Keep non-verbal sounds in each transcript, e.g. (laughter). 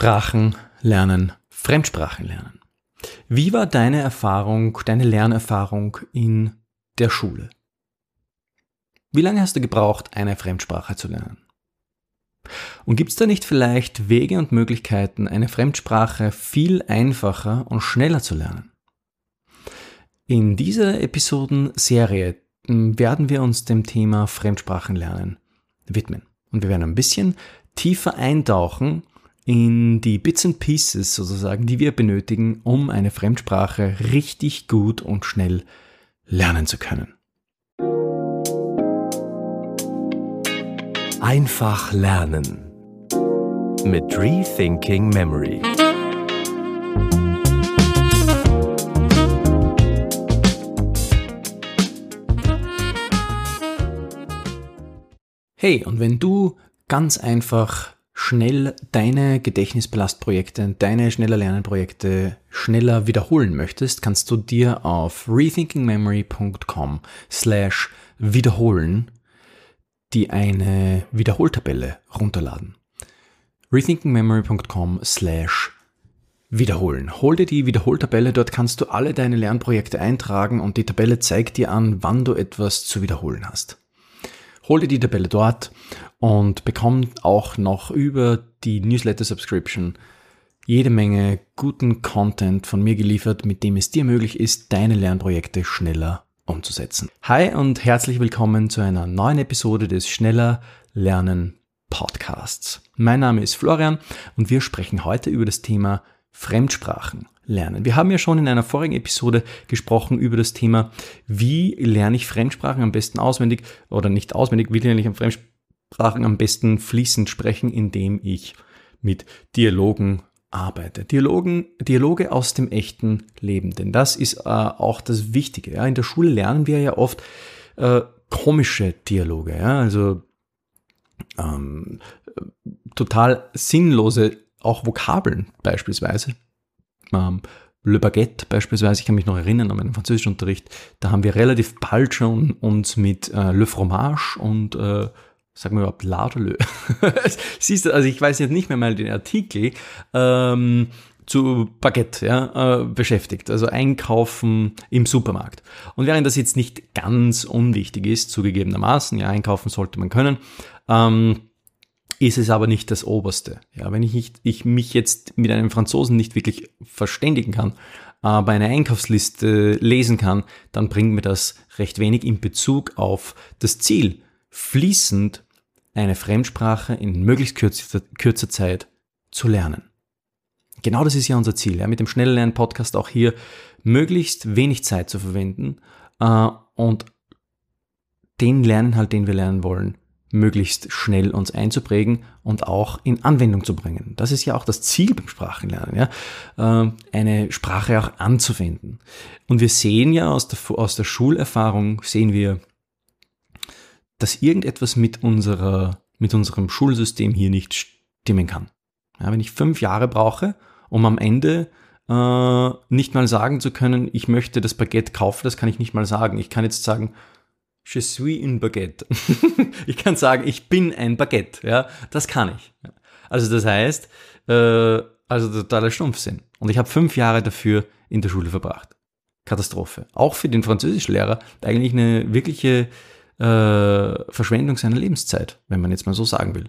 Sprachen lernen, Fremdsprachen lernen. Wie war deine Erfahrung, deine Lernerfahrung in der Schule? Wie lange hast du gebraucht, eine Fremdsprache zu lernen? Und gibt es da nicht vielleicht Wege und Möglichkeiten, eine Fremdsprache viel einfacher und schneller zu lernen? In dieser Episodenserie hm, werden wir uns dem Thema Fremdsprachenlernen widmen. Und wir werden ein bisschen tiefer eintauchen in die Bits and Pieces sozusagen, die wir benötigen, um eine Fremdsprache richtig gut und schnell lernen zu können. Einfach lernen mit Rethinking Memory. Hey, und wenn du ganz einfach schnell deine Gedächtnisbelastprojekte, deine schneller Lernenprojekte schneller wiederholen möchtest, kannst du dir auf rethinkingmemory.com slash wiederholen die eine Wiederholtabelle runterladen. rethinkingmemory.com slash wiederholen. Hol dir die Wiederholtabelle, dort kannst du alle deine Lernprojekte eintragen und die Tabelle zeigt dir an, wann du etwas zu wiederholen hast. Hol dir die Tabelle dort und bekomm auch noch über die Newsletter-Subscription jede Menge guten Content von mir geliefert, mit dem es dir möglich ist, deine Lernprojekte schneller umzusetzen. Hi und herzlich willkommen zu einer neuen Episode des Schneller Lernen Podcasts. Mein Name ist Florian und wir sprechen heute über das Thema Fremdsprachen lernen. Wir haben ja schon in einer vorigen Episode gesprochen über das Thema, wie lerne ich Fremdsprachen am besten auswendig oder nicht auswendig, wie lerne ich Fremdsprachen am besten fließend sprechen, indem ich mit Dialogen arbeite. Dialogen, Dialoge aus dem echten Leben, denn das ist äh, auch das Wichtige. Ja? In der Schule lernen wir ja oft äh, komische Dialoge, ja? also ähm, total sinnlose, auch Vokabeln beispielsweise, ähm, Le Baguette beispielsweise, ich kann mich noch erinnern an meinen Französischunterricht, da haben wir relativ bald schon uns mit äh, Le Fromage und äh, sagen wir überhaupt Ladelö. (laughs) Siehst du, also ich weiß jetzt nicht mehr mal den Artikel ähm, zu Baguette ja, äh, beschäftigt, also Einkaufen im Supermarkt. Und während das jetzt nicht ganz unwichtig ist, zugegebenermaßen, ja, einkaufen sollte man können, ähm, ist es aber nicht das Oberste. Ja, wenn ich, nicht, ich mich jetzt mit einem Franzosen nicht wirklich verständigen kann, aber eine Einkaufsliste lesen kann, dann bringt mir das recht wenig in Bezug auf das Ziel, fließend eine Fremdsprache in möglichst kürzer, kürzer Zeit zu lernen. Genau das ist ja unser Ziel, ja, mit dem Schnelllernen-Podcast auch hier möglichst wenig Zeit zu verwenden äh, und den Lerninhalt, den wir lernen wollen, möglichst schnell uns einzuprägen und auch in Anwendung zu bringen. Das ist ja auch das Ziel beim Sprachenlernen, ja, äh, eine Sprache auch anzuwenden. Und wir sehen ja aus der, aus der Schulerfahrung, sehen wir, dass irgendetwas mit unserer, mit unserem Schulsystem hier nicht stimmen kann. Ja, wenn ich fünf Jahre brauche, um am Ende äh, nicht mal sagen zu können, ich möchte das Baguette kaufen, das kann ich nicht mal sagen. Ich kann jetzt sagen, Je suis un baguette. (laughs) ich kann sagen, ich bin ein Baguette. Ja, das kann ich. Also das heißt, äh, also totaler Stumpfsinn. Und ich habe fünf Jahre dafür in der Schule verbracht. Katastrophe. Auch für den Französischlehrer eigentlich eine wirkliche äh, Verschwendung seiner Lebenszeit, wenn man jetzt mal so sagen will.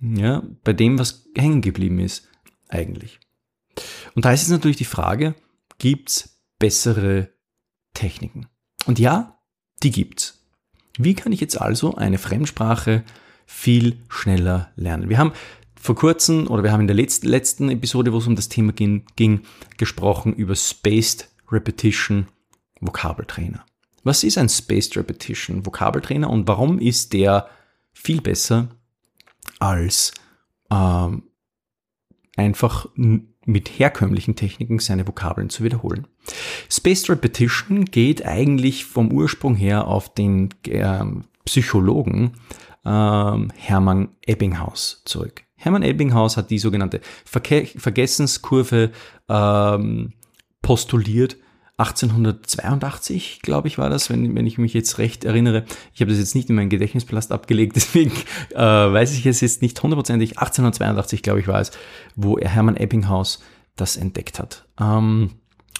Ja, bei dem, was hängen geblieben ist, eigentlich. Und da ist jetzt natürlich die Frage, gibt's bessere Techniken? Und ja, die gibt's. Wie kann ich jetzt also eine Fremdsprache viel schneller lernen? Wir haben vor kurzem oder wir haben in der letzten, letzten Episode, wo es um das Thema ging, ging gesprochen über Spaced Repetition Vokabeltrainer. Was ist ein Spaced Repetition Vokabeltrainer und warum ist der viel besser als ähm, einfach mit herkömmlichen Techniken seine Vokabeln zu wiederholen. Spaced Repetition geht eigentlich vom Ursprung her auf den äh, Psychologen äh, Hermann Ebbinghaus zurück. Hermann Ebbinghaus hat die sogenannte Verke Vergessenskurve ähm, postuliert, 1882, glaube ich, war das, wenn, wenn ich mich jetzt recht erinnere. Ich habe das jetzt nicht in meinen Gedächtnispalast abgelegt, (laughs) deswegen äh, weiß ich es jetzt nicht hundertprozentig. 1882, glaube ich, war es, wo er Hermann Ebbinghaus das entdeckt hat. Ähm,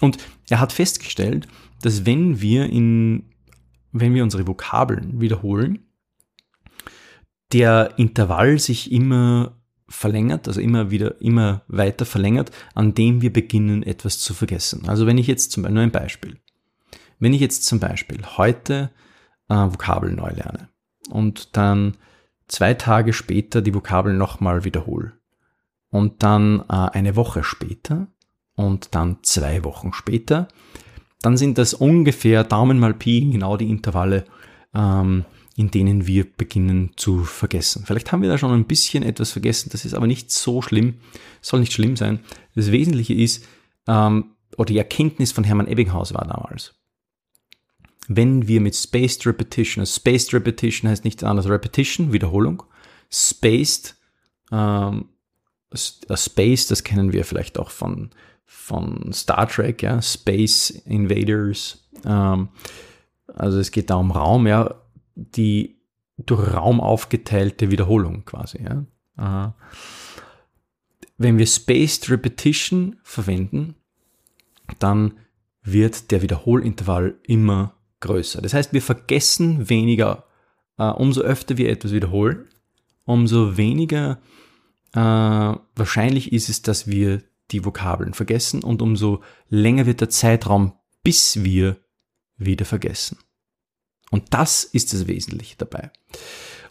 und er hat festgestellt, dass wenn wir in, wenn wir unsere Vokabeln wiederholen, der Intervall sich immer verlängert, also immer wieder, immer weiter verlängert, an dem wir beginnen, etwas zu vergessen. Also wenn ich jetzt zum Beispiel, nur ein Beispiel. Wenn ich jetzt zum Beispiel heute äh, Vokabeln neu lerne und dann zwei Tage später die Vokabeln nochmal wiederhole und dann äh, eine Woche später und dann zwei Wochen später, dann sind das ungefähr Daumen mal Pi genau die Intervalle, ähm, in denen wir beginnen zu vergessen. Vielleicht haben wir da schon ein bisschen etwas vergessen, das ist aber nicht so schlimm, soll nicht schlimm sein. Das Wesentliche ist, ähm, oder die Erkenntnis von Hermann Ebbinghaus war damals, wenn wir mit Spaced Repetition, also Spaced Repetition heißt nichts anderes Repetition, Wiederholung, Spaced, ähm, Space, das kennen wir vielleicht auch von, von Star Trek, ja, Space Invaders, ähm, also es geht da um Raum, ja, die durch Raum aufgeteilte Wiederholung quasi. Ja. Wenn wir Spaced Repetition verwenden, dann wird der Wiederholintervall immer größer. Das heißt, wir vergessen weniger, äh, umso öfter wir etwas wiederholen, umso weniger äh, wahrscheinlich ist es, dass wir die Vokabeln vergessen und umso länger wird der Zeitraum, bis wir wieder vergessen. Und das ist das Wesentliche dabei.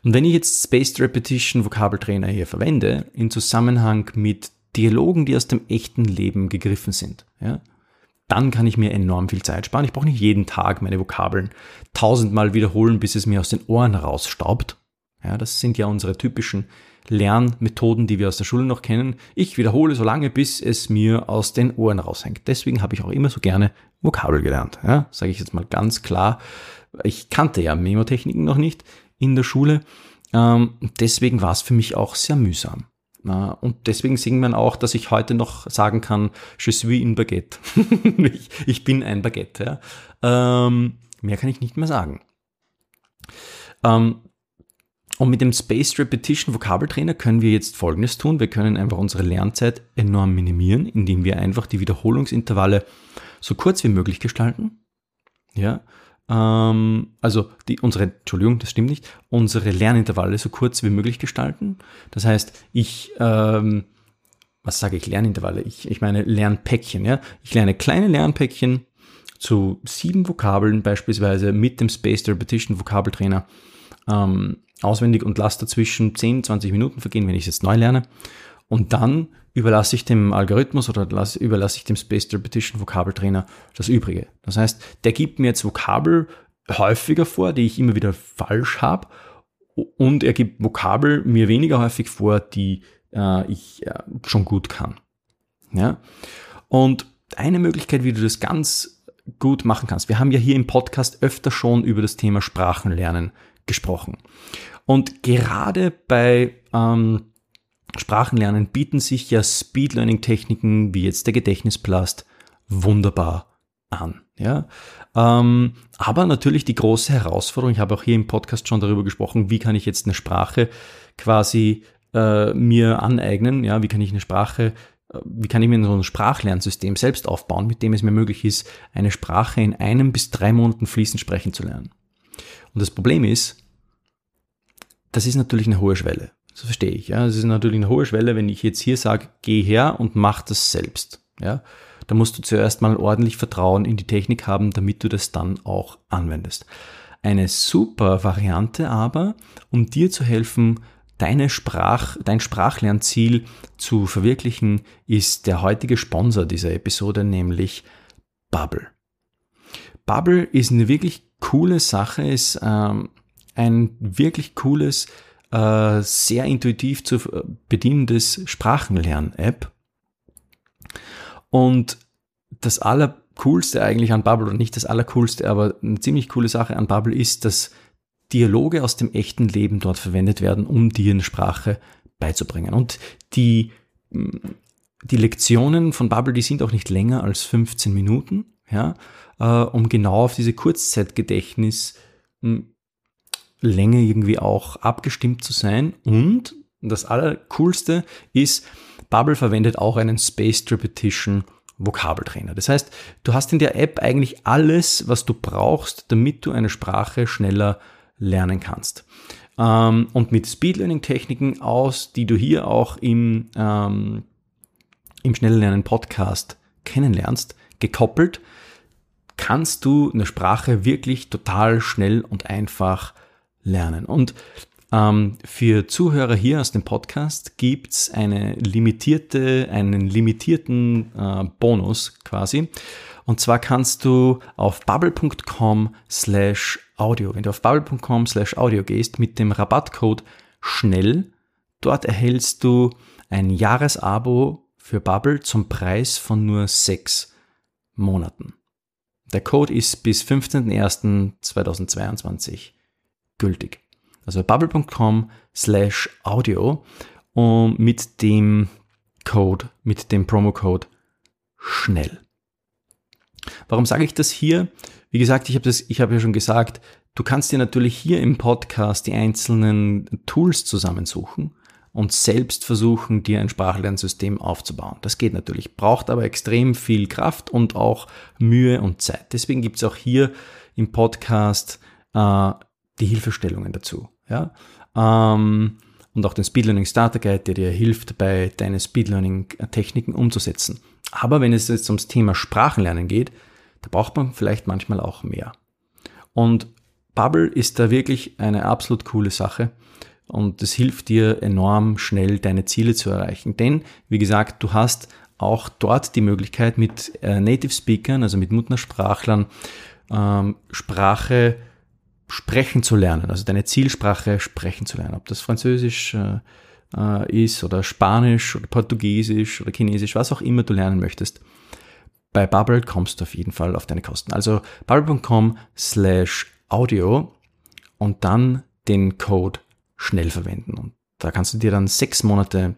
Und wenn ich jetzt Spaced Repetition Vokabeltrainer hier verwende, in Zusammenhang mit Dialogen, die aus dem echten Leben gegriffen sind, ja, dann kann ich mir enorm viel Zeit sparen. Ich brauche nicht jeden Tag meine Vokabeln tausendmal wiederholen, bis es mir aus den Ohren rausstaubt. Ja, das sind ja unsere typischen Lernmethoden, die wir aus der Schule noch kennen. Ich wiederhole so lange, bis es mir aus den Ohren raushängt. Deswegen habe ich auch immer so gerne Vokabel gelernt. Ja, sage ich jetzt mal ganz klar. Ich kannte ja Memotechniken noch nicht in der Schule. Ähm, deswegen war es für mich auch sehr mühsam. Und deswegen singen man auch, dass ich heute noch sagen kann, je suis in Baguette. (laughs) ich, ich, bin ein Baguette. Ja. Ähm, mehr kann ich nicht mehr sagen. Ähm, und mit dem Spaced Repetition Vokabeltrainer können wir jetzt Folgendes tun. Wir können einfach unsere Lernzeit enorm minimieren, indem wir einfach die Wiederholungsintervalle so kurz wie möglich gestalten. Ja, ähm, also die, unsere, Entschuldigung, das stimmt nicht, unsere Lernintervalle so kurz wie möglich gestalten. Das heißt, ich, ähm, was sage ich, Lernintervalle? Ich, ich meine Lernpäckchen, ja. Ich lerne kleine Lernpäckchen zu sieben Vokabeln beispielsweise mit dem Spaced Repetition Vokabeltrainer ähm, auswendig und lasse dazwischen 10, 20 Minuten vergehen, wenn ich es jetzt neu lerne. Und dann überlasse ich dem Algorithmus oder überlasse ich dem Spaced Repetition Vokabeltrainer das Übrige. Das heißt, der gibt mir jetzt Vokabel häufiger vor, die ich immer wieder falsch habe. Und er gibt Vokabel mir weniger häufig vor, die äh, ich äh, schon gut kann. Ja? Und eine Möglichkeit, wie du das ganz gut machen kannst. Wir haben ja hier im Podcast öfter schon über das Thema Sprachenlernen gesprochen. Und gerade bei ähm, Sprachenlernen bieten sich ja Speed Learning Techniken wie jetzt der Gedächtnisplast wunderbar an. Ja? Ähm, aber natürlich die große Herausforderung, ich habe auch hier im Podcast schon darüber gesprochen, wie kann ich jetzt eine Sprache quasi äh, mir aneignen, ja, wie kann ich eine Sprache, äh, wie kann ich mir so ein Sprachlernsystem selbst aufbauen, mit dem es mir möglich ist, eine Sprache in einem bis drei Monaten fließend sprechen zu lernen. Und das Problem ist, das ist natürlich eine hohe Schwelle. Das verstehe ich. Ja. Es ist natürlich eine hohe Schwelle, wenn ich jetzt hier sage, geh her und mach das selbst. Ja. Da musst du zuerst mal ordentlich Vertrauen in die Technik haben, damit du das dann auch anwendest. Eine super Variante aber, um dir zu helfen, deine Sprach, dein Sprachlernziel zu verwirklichen, ist der heutige Sponsor dieser Episode, nämlich Bubble. Bubble ist eine wirklich coole Sache, ist ähm, ein wirklich cooles äh, sehr intuitiv zu bedienendes Sprachenlern-App. Und das Allercoolste eigentlich an Bubble, oder nicht das Allercoolste, aber eine ziemlich coole Sache an Bubble ist, dass Dialoge aus dem echten Leben dort verwendet werden, um dir eine Sprache beizubringen. Und die, die Lektionen von Bubble, die sind auch nicht länger als 15 Minuten. ja, äh, um genau auf diese Kurzzeitgedächtnis hm, Länge irgendwie auch abgestimmt zu sein. Und das Allercoolste ist, Bubble verwendet auch einen Spaced Repetition Vokabeltrainer. Das heißt, du hast in der App eigentlich alles, was du brauchst, damit du eine Sprache schneller lernen kannst. Ähm, und mit Speed Learning Techniken aus, die du hier auch im, ähm, im Schnelllernen Podcast kennenlernst, gekoppelt, kannst du eine Sprache wirklich total schnell und einfach lernen. Und ähm, für Zuhörer hier aus dem Podcast gibt's eine limitierte, einen limitierten äh, Bonus quasi. Und zwar kannst du auf bubble.com slash audio, wenn du auf bubble.com slash audio gehst, mit dem Rabattcode schnell, dort erhältst du ein Jahresabo für Bubble zum Preis von nur sechs Monaten. Der Code ist bis 15.01.2022 gültig. Also bubble.com slash audio und mit dem Code, mit dem Promo-Code schnell. Warum sage ich das hier? Wie gesagt, ich habe das, ich habe ja schon gesagt, du kannst dir natürlich hier im Podcast die einzelnen Tools zusammensuchen und selbst versuchen, dir ein Sprachlernsystem aufzubauen. Das geht natürlich, braucht aber extrem viel Kraft und auch Mühe und Zeit. Deswegen gibt es auch hier im Podcast äh, die Hilfestellungen dazu. Ja? Ähm, und auch den Speed Learning Starter Guide, der dir hilft, bei deinen Speed Learning Techniken umzusetzen. Aber wenn es jetzt ums Thema Sprachenlernen geht, da braucht man vielleicht manchmal auch mehr. Und Bubble ist da wirklich eine absolut coole Sache und es hilft dir enorm schnell deine Ziele zu erreichen. Denn, wie gesagt, du hast auch dort die Möglichkeit mit äh, Native Speakern, also mit Muttersprachlern, ähm, Sprache sprechen zu lernen, also deine Zielsprache sprechen zu lernen. Ob das Französisch äh, äh, ist oder Spanisch oder Portugiesisch oder Chinesisch, was auch immer du lernen möchtest. Bei Bubble kommst du auf jeden Fall auf deine Kosten. Also bubble.com slash audio und dann den Code schnell verwenden. Und da kannst du dir dann sechs Monate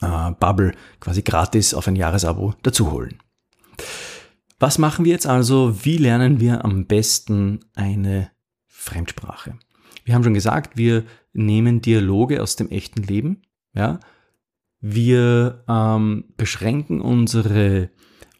äh, Bubble quasi gratis auf ein Jahresabo dazu holen. Was machen wir jetzt also? Wie lernen wir am besten eine Fremdsprache? Wir haben schon gesagt, wir nehmen Dialoge aus dem echten Leben. Ja? Wir ähm, beschränken unsere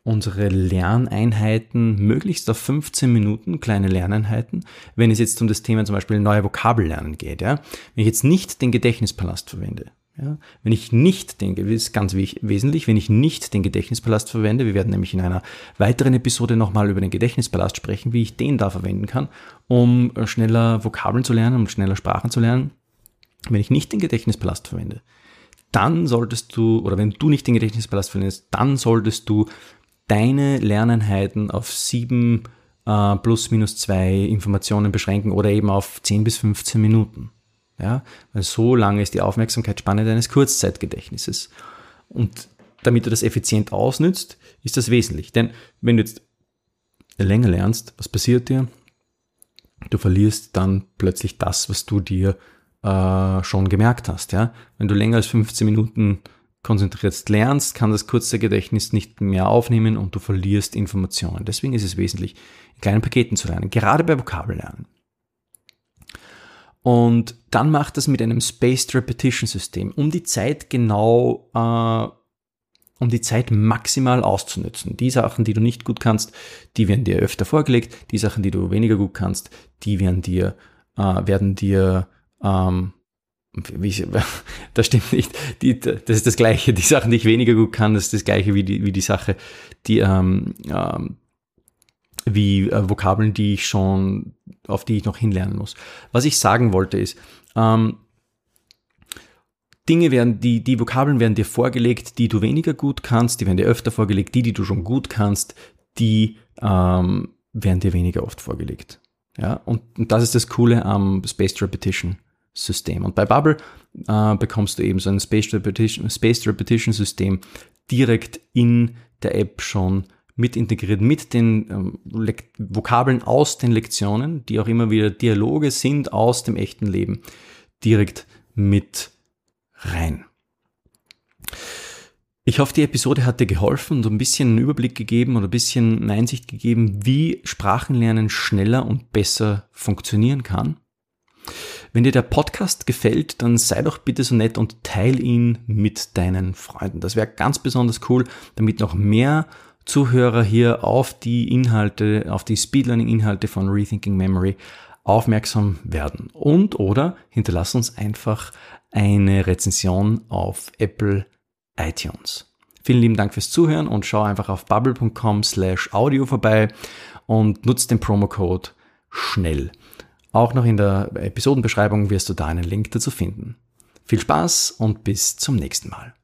unsere Lerneinheiten möglichst auf 15 Minuten, kleine Lerneinheiten, wenn es jetzt um das Thema zum Beispiel neue Vokabellernen geht. Ja? Wenn ich jetzt nicht den Gedächtnispalast verwende, ja? wenn ich nicht den, das ist ganz wesentlich, wenn ich nicht den Gedächtnispalast verwende, wir werden nämlich in einer weiteren Episode nochmal über den Gedächtnispalast sprechen, wie ich den da verwenden kann, um schneller Vokabeln zu lernen, um schneller Sprachen zu lernen, wenn ich nicht den Gedächtnispalast verwende, dann solltest du, oder wenn du nicht den Gedächtnispalast verwendest, dann solltest du deine Lerneinheiten auf sieben äh, plus minus zwei Informationen beschränken oder eben auf 10 bis 15 Minuten. Ja, weil so lange ist die Aufmerksamkeitsspanne deines Kurzzeitgedächtnisses. Und damit du das effizient ausnützt, ist das wesentlich. Denn wenn du jetzt länger lernst, was passiert dir? Du verlierst dann plötzlich das, was du dir äh, schon gemerkt hast. Ja? Wenn du länger als 15 Minuten konzentriert lernst, kann das kurze Gedächtnis nicht mehr aufnehmen und du verlierst Informationen. Deswegen ist es wesentlich, in kleinen Paketen zu lernen, gerade bei Vokabellernen. Und dann macht das mit einem Spaced Repetition System, um die Zeit genau, äh, um die Zeit maximal auszunutzen. Die Sachen, die du nicht gut kannst, die werden dir öfter vorgelegt. Die Sachen, die du weniger gut kannst, die werden dir, äh, werden dir ähm, wie, (laughs) das stimmt nicht. Die, das ist das Gleiche. Die Sachen, die ich weniger gut kann, das ist das Gleiche wie die, wie die Sache, die, ähm, ähm, wie äh, Vokabeln, die ich schon, auf die ich noch hinlernen muss. Was ich sagen wollte ist, ähm, Dinge werden, die, die Vokabeln werden dir vorgelegt, die du weniger gut kannst, die werden dir öfter vorgelegt, die, die du schon gut kannst, die ähm, werden dir weniger oft vorgelegt. Ja, und, und das ist das Coole am Spaced Repetition System. Und bei Bubble äh, bekommst du eben so ein Spaced Repetition, Spaced Repetition System direkt in der App schon mit integriert, mit den ähm, Vokabeln aus den Lektionen, die auch immer wieder Dialoge sind aus dem echten Leben, direkt mit rein. Ich hoffe, die Episode hat dir geholfen und ein bisschen einen Überblick gegeben oder ein bisschen eine Einsicht gegeben, wie Sprachenlernen schneller und besser funktionieren kann. Wenn dir der Podcast gefällt, dann sei doch bitte so nett und teil ihn mit deinen Freunden. Das wäre ganz besonders cool, damit noch mehr Zuhörer hier auf die Inhalte, auf die Speedlearning-Inhalte von Rethinking Memory aufmerksam werden. Und oder hinterlass uns einfach eine Rezension auf Apple iTunes. Vielen lieben Dank fürs Zuhören und schau einfach auf bubble.com slash audio vorbei und nutzt den Promocode schnell. Auch noch in der Episodenbeschreibung wirst du da einen Link dazu finden. Viel Spaß und bis zum nächsten Mal.